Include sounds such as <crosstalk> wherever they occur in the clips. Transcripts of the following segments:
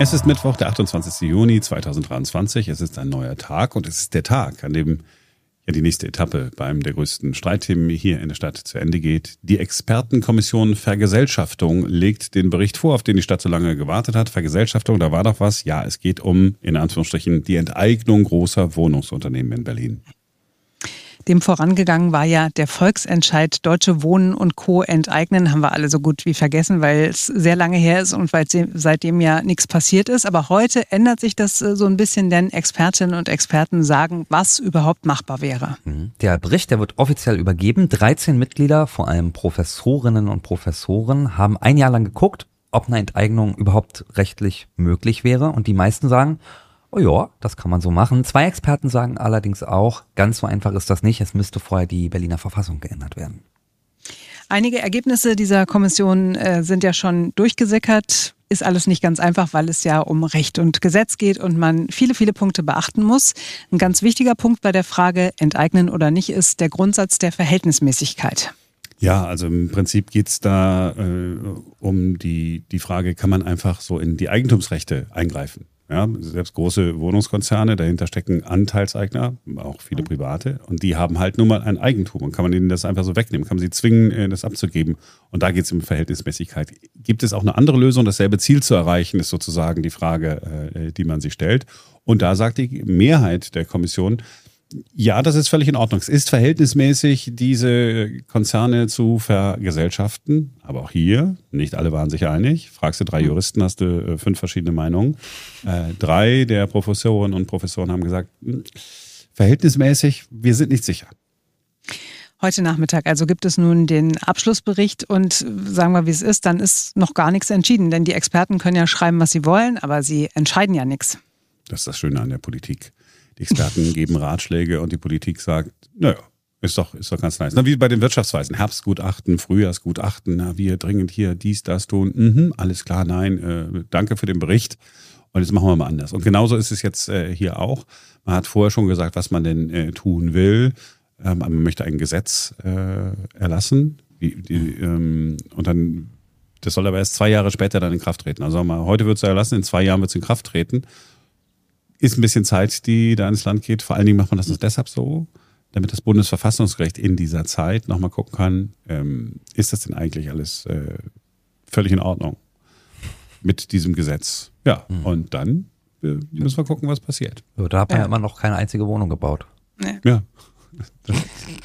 Es ist Mittwoch, der 28. Juni 2023. Es ist ein neuer Tag und es ist der Tag, an dem ja die nächste Etappe beim der größten Streitthemen hier in der Stadt zu Ende geht. Die Expertenkommission Vergesellschaftung legt den Bericht vor, auf den die Stadt so lange gewartet hat. Vergesellschaftung, da war doch was. Ja, es geht um, in Anführungsstrichen, die Enteignung großer Wohnungsunternehmen in Berlin. Dem vorangegangen war ja der Volksentscheid Deutsche Wohnen und Co. enteignen. Haben wir alle so gut wie vergessen, weil es sehr lange her ist und weil seitdem ja nichts passiert ist. Aber heute ändert sich das äh, so ein bisschen, denn Expertinnen und Experten sagen, was überhaupt machbar wäre. Mhm. Der Bericht, der wird offiziell übergeben. 13 Mitglieder, vor allem Professorinnen und Professoren, haben ein Jahr lang geguckt, ob eine Enteignung überhaupt rechtlich möglich wäre. Und die meisten sagen, Oh ja, das kann man so machen. Zwei Experten sagen allerdings auch, ganz so einfach ist das nicht. Es müsste vorher die Berliner Verfassung geändert werden. Einige Ergebnisse dieser Kommission äh, sind ja schon durchgesickert. Ist alles nicht ganz einfach, weil es ja um Recht und Gesetz geht und man viele, viele Punkte beachten muss. Ein ganz wichtiger Punkt bei der Frage, enteignen oder nicht, ist der Grundsatz der Verhältnismäßigkeit. Ja, also im Prinzip geht's da äh, um die, die Frage, kann man einfach so in die Eigentumsrechte eingreifen? Ja, selbst große Wohnungskonzerne, dahinter stecken Anteilseigner, auch viele private, und die haben halt nun mal ein Eigentum und kann man ihnen das einfach so wegnehmen, kann man sie zwingen, äh, das abzugeben. Und da geht es um Verhältnismäßigkeit. Gibt es auch eine andere Lösung, dasselbe Ziel zu erreichen, ist sozusagen die Frage, äh, die man sich stellt. Und da sagt die Mehrheit der Kommission, ja, das ist völlig in Ordnung. Es ist verhältnismäßig, diese Konzerne zu vergesellschaften. Aber auch hier, nicht alle waren sich einig. Fragst du drei. Juristen, hast du äh, fünf verschiedene Meinungen. Äh, drei der Professorinnen und Professoren haben gesagt, hm, verhältnismäßig, wir sind nicht sicher. Heute Nachmittag also gibt es nun den Abschlussbericht und sagen wir, wie es ist, dann ist noch gar nichts entschieden, denn die Experten können ja schreiben, was sie wollen, aber sie entscheiden ja nichts. Das ist das Schöne an der Politik. Die Experten <laughs> geben Ratschläge und die Politik sagt, naja, ist doch, ist doch ganz nice. Na, wie bei den Wirtschaftsweisen. Herbstgutachten, Frühjahrsgutachten, na, wir dringend hier dies, das tun. Mhm, alles klar, nein, äh, danke für den Bericht. Und jetzt machen wir mal anders. Und genauso ist es jetzt äh, hier auch. Man hat vorher schon gesagt, was man denn äh, tun will. Ähm, man möchte ein Gesetz äh, erlassen. Die, die, ähm, und dann, das soll aber erst zwei Jahre später dann in Kraft treten. Also mal, heute wird es erlassen, in zwei Jahren wird es in Kraft treten ist ein bisschen Zeit, die da ins Land geht. Vor allen Dingen macht man das deshalb so, damit das Bundesverfassungsgericht in dieser Zeit nochmal gucken kann, ähm, ist das denn eigentlich alles äh, völlig in Ordnung mit diesem Gesetz? Ja, mhm. und dann äh, müssen wir gucken, was passiert. Da hat man ja. immer noch keine einzige Wohnung gebaut. Nee. Ja. Das,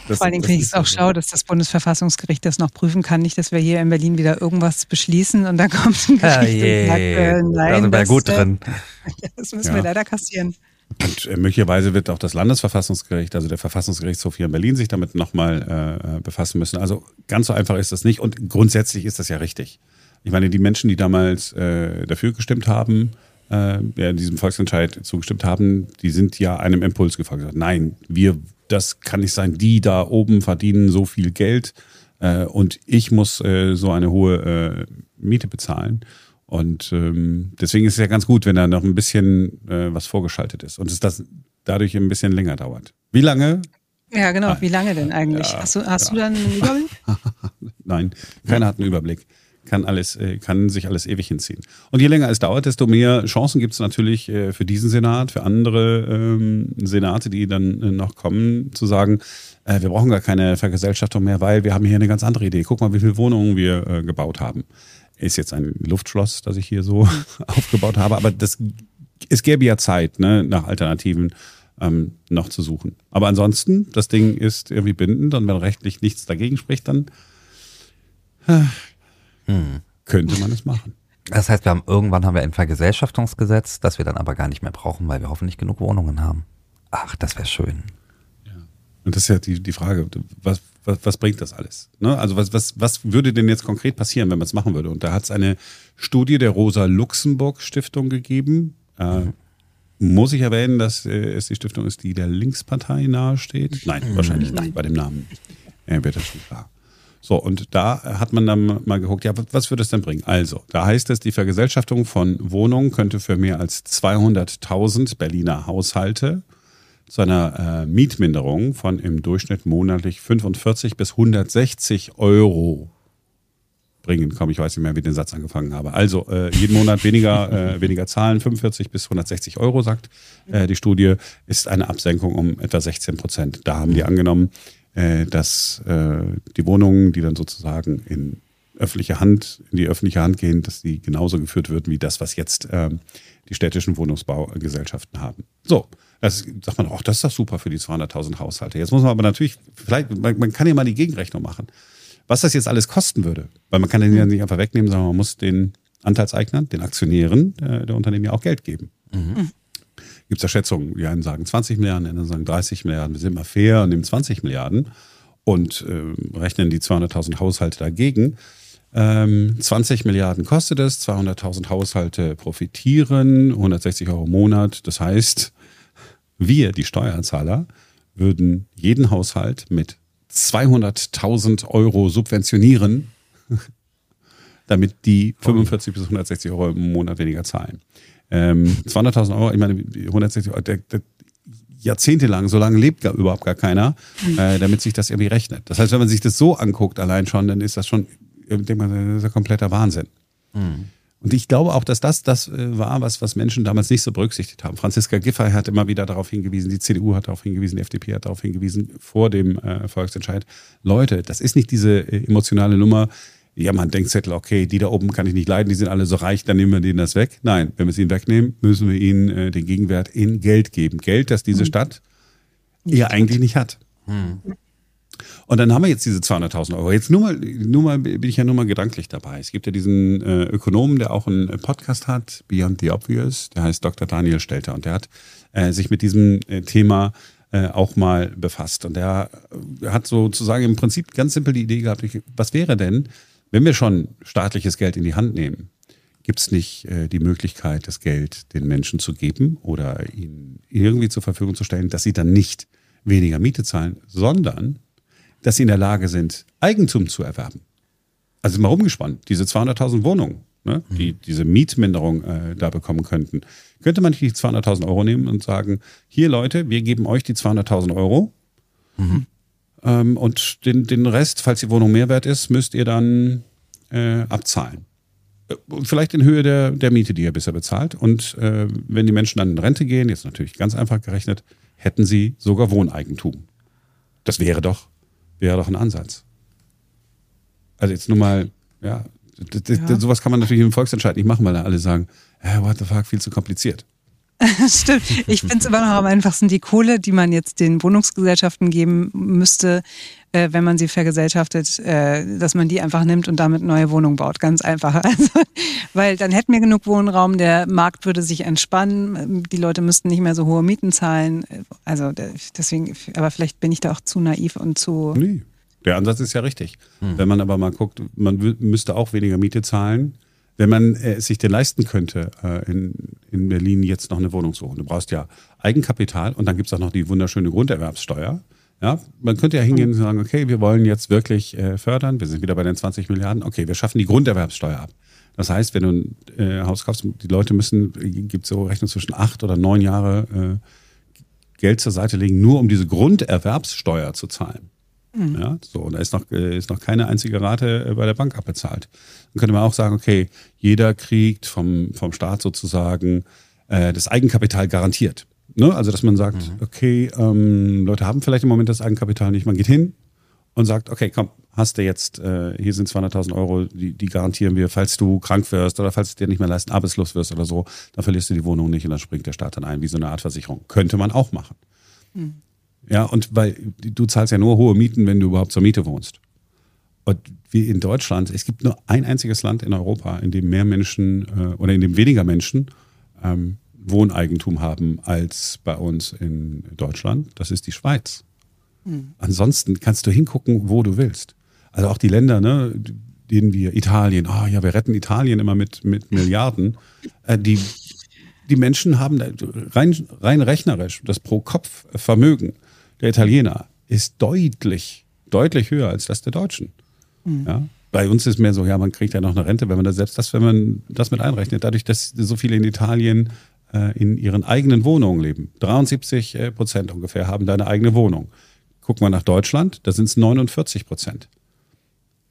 das, Vor allen Dingen finde ich es auch schlau, dass das Bundesverfassungsgericht das noch prüfen kann. Nicht, dass wir hier in Berlin wieder irgendwas beschließen und dann <laughs> kommt ein Gericht ja, je, und sagt, äh, nein, da sind wir das, gut drin. <laughs> Das müssen ja. wir leider kassieren. Und äh, möglicherweise wird auch das Landesverfassungsgericht, also der Verfassungsgerichtshof hier in Berlin, sich damit nochmal äh, befassen müssen. Also ganz so einfach ist das nicht. Und grundsätzlich ist das ja richtig. Ich meine, die Menschen, die damals äh, dafür gestimmt haben, äh, ja, diesem Volksentscheid zugestimmt haben, die sind ja einem Impuls gefolgt. Nein, wir das kann nicht sein, die da oben verdienen so viel Geld äh, und ich muss äh, so eine hohe äh, Miete bezahlen. Und ähm, deswegen ist es ja ganz gut, wenn da noch ein bisschen äh, was vorgeschaltet ist und es das dadurch ein bisschen länger dauert. Wie lange? Ja, genau. Wie lange denn eigentlich? Ja, hast du, hast ja. du dann einen Überblick? <laughs> Nein, keiner hat einen Überblick kann alles, äh, kann sich alles ewig hinziehen. Und je länger es dauert, desto mehr Chancen gibt es natürlich äh, für diesen Senat, für andere ähm, Senate, die dann äh, noch kommen, zu sagen, äh, wir brauchen gar keine Vergesellschaftung mehr, weil wir haben hier eine ganz andere Idee. Guck mal, wie viele Wohnungen wir äh, gebaut haben. Ist jetzt ein Luftschloss, das ich hier so <laughs> aufgebaut habe, aber das, es gäbe ja Zeit, ne, nach Alternativen ähm, noch zu suchen. Aber ansonsten, das Ding ist irgendwie bindend und wenn rechtlich nichts dagegen spricht, dann hm. Könnte man es machen. Das heißt, wir haben irgendwann haben wir ein Vergesellschaftungsgesetz, das wir dann aber gar nicht mehr brauchen, weil wir hoffentlich genug Wohnungen haben. Ach, das wäre schön. Ja. Und das ist ja die, die Frage, was, was, was bringt das alles? Ne? Also was, was, was würde denn jetzt konkret passieren, wenn man es machen würde? Und da hat es eine Studie der Rosa-Luxemburg-Stiftung gegeben. Äh, mhm. Muss ich erwähnen, dass äh, es die Stiftung ist, die der Linkspartei nahesteht? Nein, mhm. wahrscheinlich nicht bei dem Namen. Er wird das schon klar. So, und da hat man dann mal geguckt, ja, was würde es denn bringen? Also, da heißt es, die Vergesellschaftung von Wohnungen könnte für mehr als 200.000 Berliner Haushalte zu einer äh, Mietminderung von im Durchschnitt monatlich 45 bis 160 Euro bringen. Komm, ich weiß nicht mehr, wie ich den Satz angefangen habe. Also äh, jeden Monat weniger, äh, weniger zahlen, 45 bis 160 Euro, sagt äh, die Studie, ist eine Absenkung um etwa 16 Prozent. Da haben die angenommen, äh, dass äh, die Wohnungen, die dann sozusagen in öffentliche Hand, in die öffentliche Hand gehen, dass die genauso geführt wird wie das, was jetzt äh, die städtischen Wohnungsbaugesellschaften haben. So, das sagt man, ach, das ist doch super für die 200.000 Haushalte. Jetzt muss man aber natürlich, vielleicht, man, man, kann ja mal die Gegenrechnung machen. Was das jetzt alles kosten würde, weil man kann den ja nicht einfach wegnehmen, sondern man muss den Anteilseignern, den Aktionären der, der Unternehmen ja auch Geld geben. Mhm. Gibt es da Schätzungen, die einen sagen 20 Milliarden, die anderen sagen 30 Milliarden, wir sind immer fair und nehmen 20 Milliarden und äh, rechnen die 200.000 Haushalte dagegen. Ähm, 20 Milliarden kostet es, 200.000 Haushalte profitieren, 160 Euro im Monat. Das heißt, wir, die Steuerzahler, würden jeden Haushalt mit 200.000 Euro subventionieren, <laughs> damit die 45 bis 160 Euro im Monat weniger zahlen. Ähm, 200.000 Euro, ich meine, 160 Euro, der, der, jahrzehntelang, so lange lebt gar, überhaupt gar keiner, äh, damit sich das irgendwie rechnet. Das heißt, wenn man sich das so anguckt, allein schon, dann ist das schon, denkt man, das ist ja kompletter Wahnsinn. Mhm. Und ich glaube auch, dass das das äh, war, was, was Menschen damals nicht so berücksichtigt haben. Franziska Giffey hat immer wieder darauf hingewiesen, die CDU hat darauf hingewiesen, die FDP hat darauf hingewiesen, vor dem äh, Volksentscheid. Leute, das ist nicht diese äh, emotionale Nummer, ja, man denkt Zettel, okay, die da oben kann ich nicht leiden, die sind alle so reich, dann nehmen wir denen das weg. Nein, wenn wir es ihnen wegnehmen, müssen wir ihnen äh, den Gegenwert in Geld geben. Geld, das diese hm. Stadt ja eigentlich nicht hat. Hm. Und dann haben wir jetzt diese 200.000 Euro. Jetzt nur mal, nur mal bin ich ja nur mal gedanklich dabei. Es gibt ja diesen äh, Ökonomen, der auch einen Podcast hat, Beyond the Obvious, der heißt Dr. Daniel Stelter und der hat äh, sich mit diesem äh, Thema äh, auch mal befasst. Und der hat sozusagen im Prinzip ganz simpel die Idee gehabt, was wäre denn, wenn wir schon staatliches Geld in die Hand nehmen, gibt es nicht äh, die Möglichkeit, das Geld den Menschen zu geben oder ihnen irgendwie zur Verfügung zu stellen, dass sie dann nicht weniger Miete zahlen, sondern dass sie in der Lage sind, Eigentum zu erwerben. Also mal rumgespannt, diese 200.000 Wohnungen, ne, mhm. die diese Mietminderung äh, da bekommen könnten, könnte man nicht die 200.000 Euro nehmen und sagen, hier Leute, wir geben euch die 200.000 Euro mhm. Ähm, und den, den Rest, falls die Wohnung mehr wert ist, müsst ihr dann äh, abzahlen. Äh, vielleicht in Höhe der, der Miete, die ihr bisher bezahlt. Und äh, wenn die Menschen dann in Rente gehen, jetzt natürlich ganz einfach gerechnet, hätten sie sogar Wohneigentum. Das wäre doch wäre doch ein Ansatz. Also jetzt nur mal, ja, ja. sowas kann man natürlich im Volksentscheid nicht machen, weil da alle sagen, hey, what the fuck, viel zu kompliziert. <laughs> Stimmt. Ich finde es immer noch am einfachsten die Kohle, die man jetzt den Wohnungsgesellschaften geben müsste, äh, wenn man sie vergesellschaftet, äh, dass man die einfach nimmt und damit neue Wohnungen baut. Ganz einfach. <laughs> Also, weil dann hätten wir genug Wohnraum, der Markt würde sich entspannen, die Leute müssten nicht mehr so hohe Mieten zahlen. Also deswegen, aber vielleicht bin ich da auch zu naiv und zu. Nee. Der Ansatz ist ja richtig. Hm. Wenn man aber mal guckt, man müsste auch weniger Miete zahlen wenn man äh, sich denn leisten könnte, äh, in, in Berlin jetzt noch eine Wohnung holen. Du brauchst ja Eigenkapital und dann gibt es auch noch die wunderschöne Grunderwerbssteuer. Ja, man könnte ja hingehen und sagen, okay, wir wollen jetzt wirklich äh, fördern, wir sind wieder bei den 20 Milliarden, okay, wir schaffen die Grunderwerbssteuer ab. Das heißt, wenn du ein äh, Haus kaufst, die Leute müssen, gibt so Rechnung zwischen acht oder neun Jahre äh, Geld zur Seite legen, nur um diese Grunderwerbssteuer zu zahlen. Mhm. Ja, so, und da ist noch, äh, ist noch keine einzige Rate äh, bei der Bank abbezahlt. Dann könnte man auch sagen, okay, jeder kriegt vom, vom Staat sozusagen äh, das Eigenkapital garantiert. Ne? Also, dass man sagt, mhm. okay, ähm, Leute haben vielleicht im Moment das Eigenkapital nicht, man geht hin und sagt, okay, komm, hast du jetzt, äh, hier sind 200.000 Euro, die, die garantieren wir, falls du krank wirst oder falls du dir nicht mehr leisten, arbeitslos wirst oder so, dann verlierst du die Wohnung nicht und dann springt der Staat dann ein, wie so eine Art Versicherung. Könnte man auch machen. Mhm. Ja, und weil du zahlst ja nur hohe Mieten, wenn du überhaupt zur Miete wohnst. Und wie in Deutschland, es gibt nur ein einziges Land in Europa, in dem mehr Menschen äh, oder in dem weniger Menschen ähm, Wohneigentum haben als bei uns in Deutschland. Das ist die Schweiz. Mhm. Ansonsten kannst du hingucken, wo du willst. Also auch die Länder, ne, denen wir Italien, oh ja, wir retten Italien immer mit, mit Milliarden. Äh, die, die Menschen haben rein, rein rechnerisch das Pro-Kopf-Vermögen der Italiener ist deutlich, deutlich höher als das der Deutschen. Mhm. Ja? Bei uns ist mehr so, ja, man kriegt ja noch eine Rente, wenn man das selbst das, wenn man das mit einrechnet, dadurch, dass so viele in Italien äh, in ihren eigenen Wohnungen leben. 73 äh, Prozent ungefähr haben da eine eigene Wohnung. Guck mal nach Deutschland, da sind es 49 Prozent.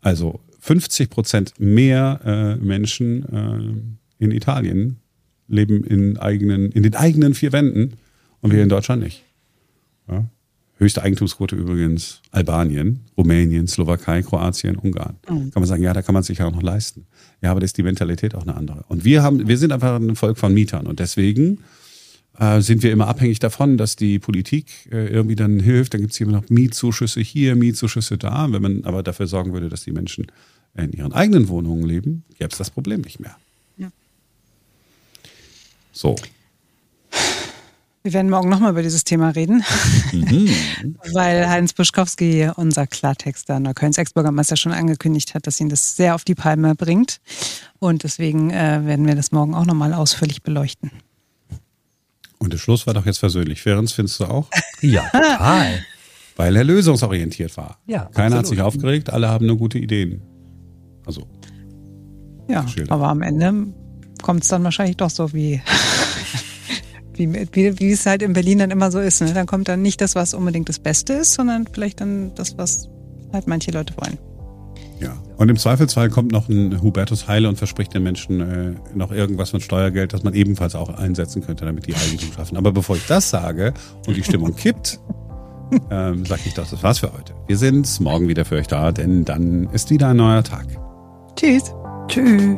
Also 50 Prozent mehr äh, Menschen äh, in Italien leben in, eigenen, in den eigenen vier Wänden und wir in Deutschland nicht. Ja? Höchste Eigentumsquote übrigens Albanien, Rumänien, Slowakei, Kroatien, Ungarn. Mhm. Kann man sagen, ja, da kann man sich ja auch noch leisten. Ja, aber da ist die Mentalität auch eine andere. Und wir haben, wir sind einfach ein Volk von Mietern und deswegen äh, sind wir immer abhängig davon, dass die Politik äh, irgendwie dann hilft. Dann gibt es immer noch Mietzuschüsse hier, Mietzuschüsse da. Wenn man aber dafür sorgen würde, dass die Menschen in ihren eigenen Wohnungen leben, gäbe es das Problem nicht mehr. Ja. So. Wir werden morgen nochmal über dieses Thema reden, mhm. <laughs> weil Heinz Buschkowski, unser Klartexter, Neuköllns Ex-Bürgermeister, schon angekündigt hat, dass ihn das sehr auf die Palme bringt. Und deswegen äh, werden wir das morgen auch nochmal ausführlich beleuchten. Und der Schluss war doch jetzt versöhnlich. Ferenc, findest du auch? Ja, total. <laughs> Weil er lösungsorientiert war. Ja, Keiner absolut. hat sich aufgeregt, alle haben nur gute Ideen. Also. Ja, aber am Ende kommt es dann wahrscheinlich doch so wie, wie, wie, wie, es halt in Berlin dann immer so ist. Ne? Dann kommt dann nicht das, was unbedingt das Beste ist, sondern vielleicht dann das, was halt manche Leute wollen. Ja. Und im Zweifelsfall kommt noch ein Hubertus Heile und verspricht den Menschen äh, noch irgendwas mit Steuergeld, das man ebenfalls auch einsetzen könnte, damit die Eigentum schaffen. Aber bevor ich das sage und die Stimmung kippt, <laughs> ähm, sage ich doch, das war's für heute. Wir sind morgen wieder für euch da, denn dann ist wieder ein neuer Tag. Tschüss. Tschüss.